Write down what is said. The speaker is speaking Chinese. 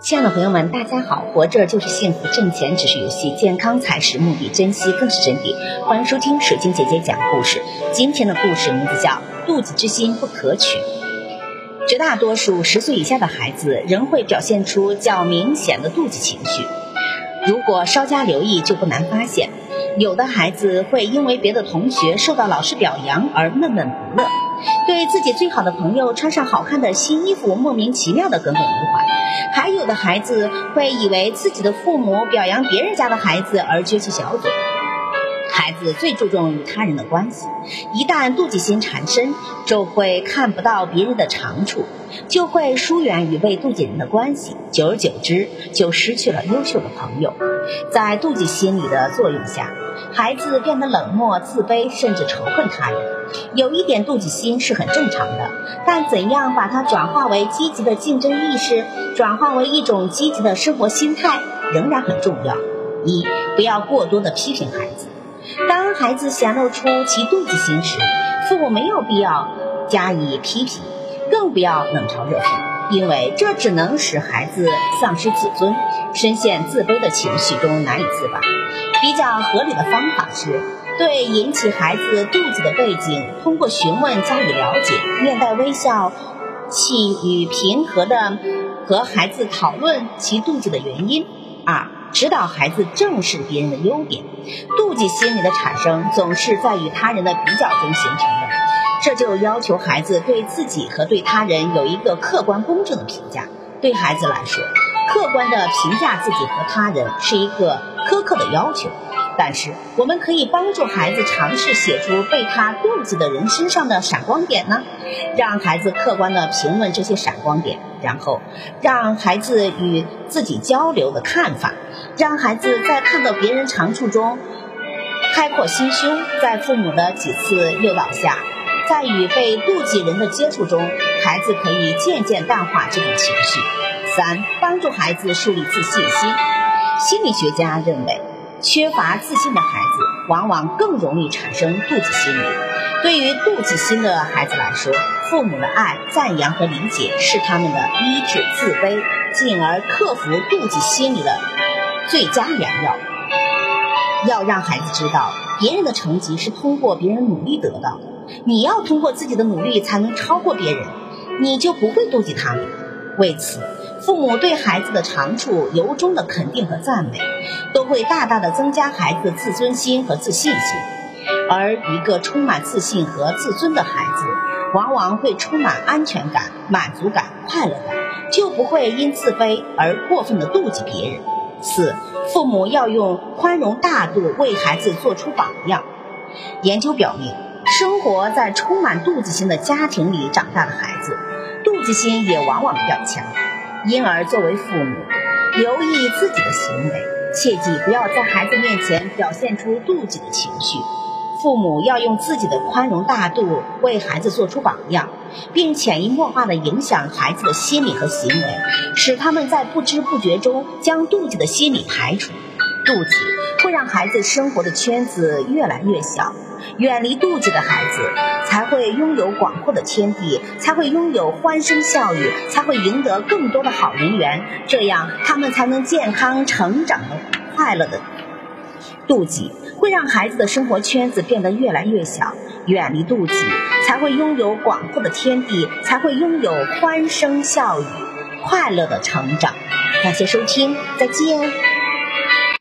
亲爱的朋友们，大家好！活着就是幸福，挣钱只是游戏，健康才是目的，珍惜更是真谛。欢迎收听水晶姐姐讲故事。今天的故事名字叫《妒忌之心不可取》。绝大多数十岁以下的孩子仍会表现出较明显的妒忌情绪，如果稍加留意，就不难发现，有的孩子会因为别的同学受到老师表扬而闷闷不乐，对自己最好的朋友穿上好看的新衣服莫名其妙的耿耿于怀。还有的孩子会以为自己的父母表扬别人家的孩子而撅起小嘴。孩子最注重与他人的关系，一旦妒忌心缠身，就会看不到别人的长处，就会疏远与被妒忌人的关系，久而久之就失去了优秀的朋友。在妒忌心理的作用下，孩子变得冷漠、自卑，甚至仇恨他人。有一点妒忌心是很正常的，但怎样把它转化为积极的竞争意识，转化为一种积极的生活心态，仍然很重要。一，不要过多的批评孩子。当孩子显露出其妒忌心时，父母没有必要加以批评，更不要冷嘲热讽，因为这只能使孩子丧失自尊，深陷自卑的情绪中难以自拔。比较合理的方法是。对引起孩子妒忌的背景，通过询问加以了解，面带微笑，气与平和的和孩子讨论其妒忌的原因。二，指导孩子正视别人的优点。妒忌心理的产生总是在与他人的比较中形成的，这就要求孩子对自己和对他人有一个客观公正的评价。对孩子来说，客观的评价自己和他人是一个苛刻的要求。但是，我们可以帮助孩子尝试写出被他妒忌的人身上的闪光点呢，让孩子客观地评论这些闪光点，然后让孩子与自己交流的看法，让孩子在看到别人长处中开阔心胸，在父母的几次诱导下，在与被妒忌人的接触中，孩子可以渐渐淡化这种情绪。三、帮助孩子树立自信心。心理学家认为。缺乏自信的孩子，往往更容易产生妒忌心理。对于妒忌心的孩子来说，父母的爱、赞扬和理解是他们的医治自卑，进而克服妒忌心理的最佳良药。要让孩子知道，别人的成绩是通过别人努力得到的，你要通过自己的努力才能超过别人，你就不会妒忌他们。为此。父母对孩子的长处由衷的肯定和赞美，都会大大的增加孩子自尊心和自信心。而一个充满自信和自尊的孩子，往往会充满安全感、满足感、快乐感，就不会因自卑而过分的妒忌别人。四，父母要用宽容大度为孩子做出榜样。研究表明，生活在充满妒忌心的家庭里长大的孩子，妒忌心也往往比较强。因而，作为父母，留意自己的行为，切记不要在孩子面前表现出妒忌的情绪。父母要用自己的宽容大度为孩子做出榜样，并潜移默化地影响孩子的心理和行为，使他们在不知不觉中将妒忌的心理排除。妒忌会让孩子生活的圈子越来越小。远离妒忌的孩子，才会拥有广阔的天地，才会拥有欢声笑语，才会赢得更多的好人缘。这样，他们才能健康成长的、快乐的。妒忌会让孩子的生活圈子变得越来越小。远离妒忌，才会拥有广阔的天地，才会拥有欢声笑语、快乐的成长。感谢收听，再见。